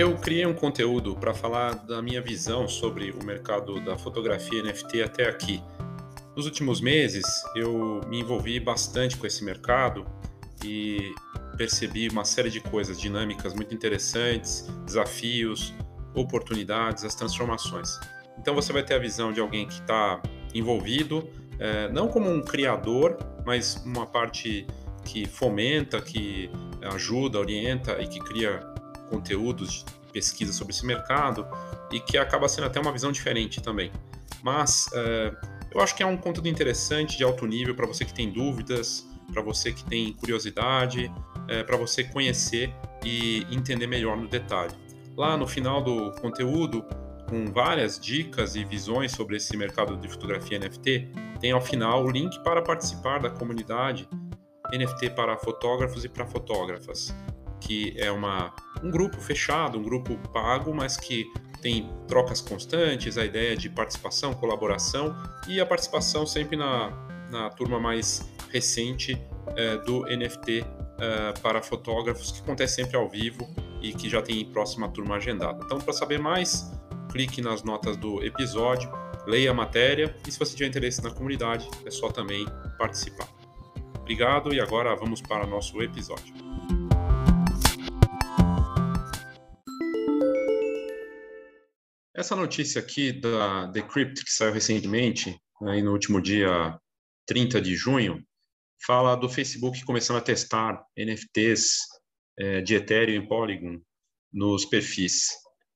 Eu criei um conteúdo para falar da minha visão sobre o mercado da fotografia NFT até aqui. Nos últimos meses, eu me envolvi bastante com esse mercado e percebi uma série de coisas, dinâmicas muito interessantes, desafios, oportunidades, as transformações. Então você vai ter a visão de alguém que está envolvido, é, não como um criador, mas uma parte que fomenta, que ajuda, orienta e que cria conteúdos de pesquisa sobre esse mercado e que acaba sendo até uma visão diferente também. Mas é, eu acho que é um conteúdo interessante, de alto nível, para você que tem dúvidas, para você que tem curiosidade, é, para você conhecer e entender melhor no detalhe. Lá no final do conteúdo, com várias dicas e visões sobre esse mercado de fotografia NFT, tem ao final o link para participar da comunidade NFT para fotógrafos e para fotógrafas que é uma, um grupo fechado, um grupo pago, mas que tem trocas constantes, a ideia de participação, colaboração e a participação sempre na, na turma mais recente é, do NFT é, para fotógrafos, que acontece sempre ao vivo e que já tem próxima turma agendada. Então, para saber mais, clique nas notas do episódio, leia a matéria e se você tiver interesse na comunidade, é só também participar. Obrigado e agora vamos para nosso episódio. Essa notícia aqui da Decrypt, que saiu recentemente, aí no último dia 30 de junho, fala do Facebook começando a testar NFTs é, de Ethereum e Polygon nos perfis.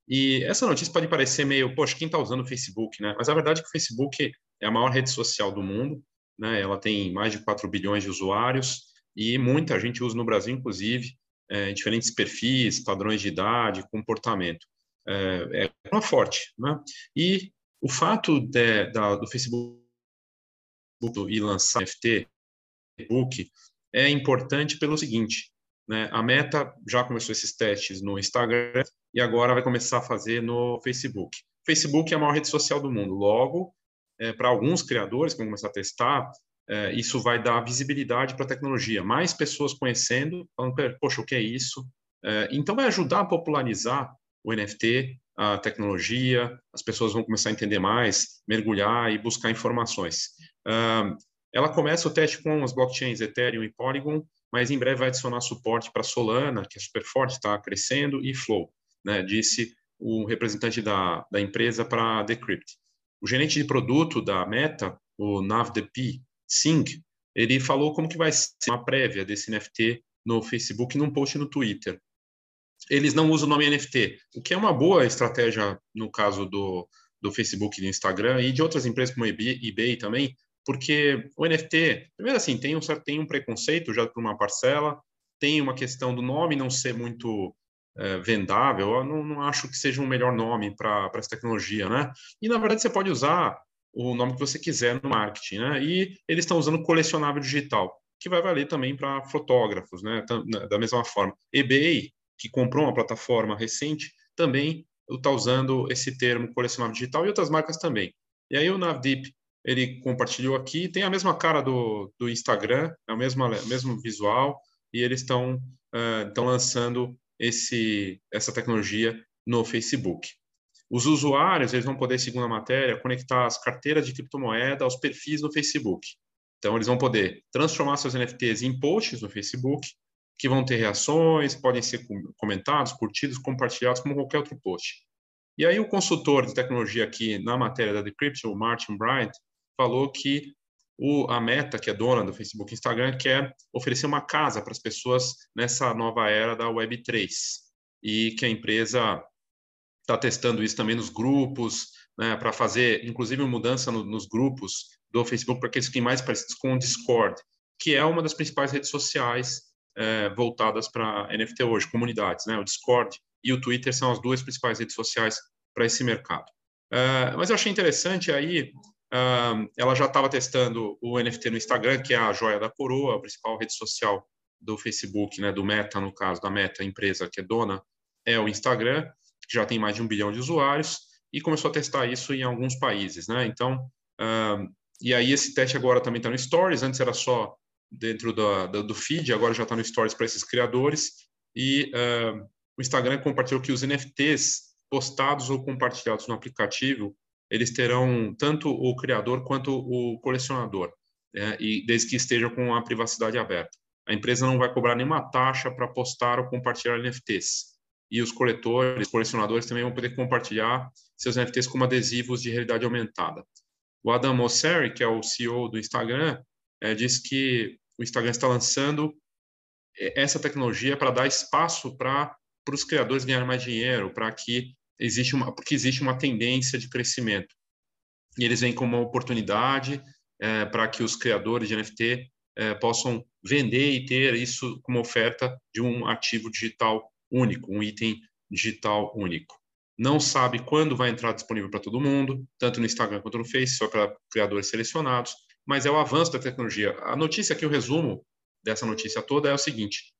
E essa notícia pode parecer meio, poxa, quem está usando o Facebook, né? Mas a verdade é que o Facebook é a maior rede social do mundo, né? Ela tem mais de 4 bilhões de usuários e muita gente usa no Brasil, inclusive, é, diferentes perfis, padrões de idade, comportamento é, é uma forte. Né? E o fato de, da, do Facebook e lançar NFT, Facebook, é importante pelo seguinte, né? A Meta já começou esses testes no Instagram e agora vai começar a fazer no Facebook. Facebook é a maior rede social do mundo. Logo, é, para alguns criadores que vão começar a testar, é, isso vai dar visibilidade para a tecnologia. Mais pessoas conhecendo, falando, poxa, o que é isso? É, então, vai ajudar a popularizar o NFT, a tecnologia, as pessoas vão começar a entender mais, mergulhar e buscar informações. Ela começa o teste com as blockchains Ethereum e Polygon, mas em breve vai adicionar suporte para Solana, que é super forte, está crescendo, e Flow, né, disse o representante da, da empresa para Decrypt. O gerente de produto da Meta, o Navdeep Singh, ele falou como que vai ser uma prévia desse NFT no Facebook num post no Twitter eles não usam o nome NFT, o que é uma boa estratégia no caso do, do Facebook e do Instagram e de outras empresas como eBay, eBay também, porque o NFT, primeiro assim, tem um, tem um preconceito já por uma parcela, tem uma questão do nome não ser muito é, vendável, eu não, não, acho que seja um melhor nome para essa tecnologia, né? E, na verdade, você pode usar o nome que você quiser no marketing, né? E eles estão usando colecionável digital, que vai valer também para fotógrafos, né? Da mesma forma. eBay que comprou uma plataforma recente, também está usando esse termo colecionável digital e outras marcas também. E aí o Navdeep, ele compartilhou aqui, tem a mesma cara do, do Instagram, é o mesmo, o mesmo visual, e eles estão uh, lançando esse, essa tecnologia no Facebook. Os usuários eles vão poder, segundo a matéria, conectar as carteiras de criptomoeda aos perfis do Facebook. Então, eles vão poder transformar seus NFTs em posts no Facebook, que vão ter reações, podem ser comentados, curtidos, compartilhados, como qualquer outro post. E aí o consultor de tecnologia aqui na matéria da Decryption, o Martin Bryant, falou que o, a Meta, que é dona do Facebook e Instagram, quer oferecer uma casa para as pessoas nessa nova era da Web3 e que a empresa está testando isso também nos grupos, né, para fazer, inclusive, mudança no, nos grupos do Facebook para que eles fiquem mais parecidos com o Discord, que é uma das principais redes sociais é, voltadas para NFT hoje, comunidades, né? O Discord e o Twitter são as duas principais redes sociais para esse mercado. É, mas eu achei interessante aí, uh, ela já estava testando o NFT no Instagram, que é a joia da coroa, a principal rede social do Facebook, né? Do Meta, no caso da Meta, a empresa que é dona, é o Instagram, que já tem mais de um bilhão de usuários, e começou a testar isso em alguns países, né? Então, uh, e aí esse teste agora também está no Stories, antes era só dentro do, do, do feed, agora já está no Stories para esses criadores, e uh, o Instagram compartilhou que os NFTs postados ou compartilhados no aplicativo, eles terão tanto o criador quanto o colecionador, né? e desde que estejam com a privacidade aberta. A empresa não vai cobrar nenhuma taxa para postar ou compartilhar NFTs. E os coletores, colecionadores também vão poder compartilhar seus NFTs como adesivos de realidade aumentada. O Adam Mosseri, que é o CEO do Instagram, é, disse que o Instagram está lançando é, essa tecnologia para dar espaço para os criadores ganharem mais dinheiro, para que existe uma porque existe uma tendência de crescimento. E eles vêm como uma oportunidade é, para que os criadores de NFT é, possam vender e ter isso como oferta de um ativo digital único, um item digital único. Não sabe quando vai entrar disponível para todo mundo, tanto no Instagram quanto no Face, só para criadores selecionados, mas é o avanço da tecnologia. A notícia que eu resumo dessa notícia toda é o seguinte: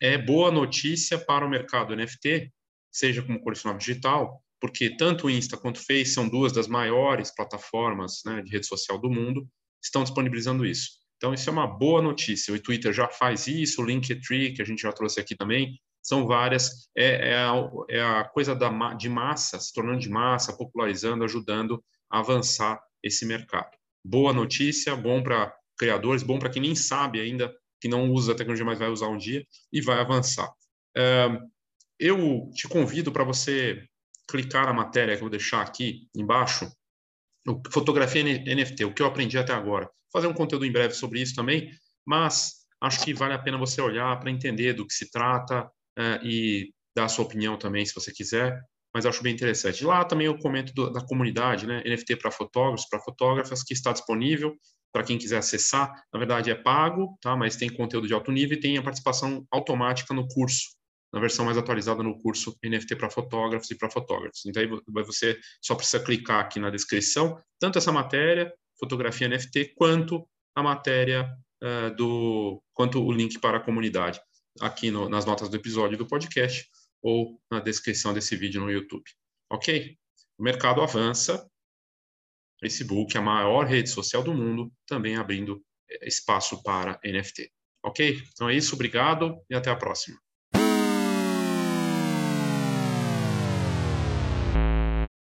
é boa notícia para o mercado NFT, seja como colecionável digital, porque tanto o Insta quanto o Face são duas das maiores plataformas né, de rede social do mundo, estão disponibilizando isso. Então, isso é uma boa notícia. O Twitter já faz isso, o Linktree, que a gente já trouxe aqui também, são várias. É, é, a, é a, coisa da, de massa, se tornando de massa, popularizando, ajudando a avançar esse mercado. Boa notícia, bom para criadores, bom para quem nem sabe ainda, que não usa a tecnologia, mas vai usar um dia e vai avançar. Eu te convido para você clicar na matéria que eu vou deixar aqui embaixo, fotografia NFT, o que eu aprendi até agora. Fazer um conteúdo em breve sobre isso também, mas acho que vale a pena você olhar para entender do que se trata é, e dar a sua opinião também, se você quiser. Mas acho bem interessante. Lá também eu comento do, da comunidade, né? NFT para fotógrafos, para fotógrafas, que está disponível para quem quiser acessar. Na verdade, é pago, tá? mas tem conteúdo de alto nível e tem a participação automática no curso, na versão mais atualizada no curso NFT para fotógrafos e para fotógrafos. Então, aí você só precisa clicar aqui na descrição, tanto essa matéria, fotografia NFT, quanto a matéria uh, do, quanto o link para a comunidade, aqui no, nas notas do episódio do podcast ou na descrição desse vídeo no YouTube. Ok? O mercado avança, Facebook, a maior rede social do mundo, também abrindo eh, espaço para NFT. Ok? Então é isso, obrigado e até a próxima.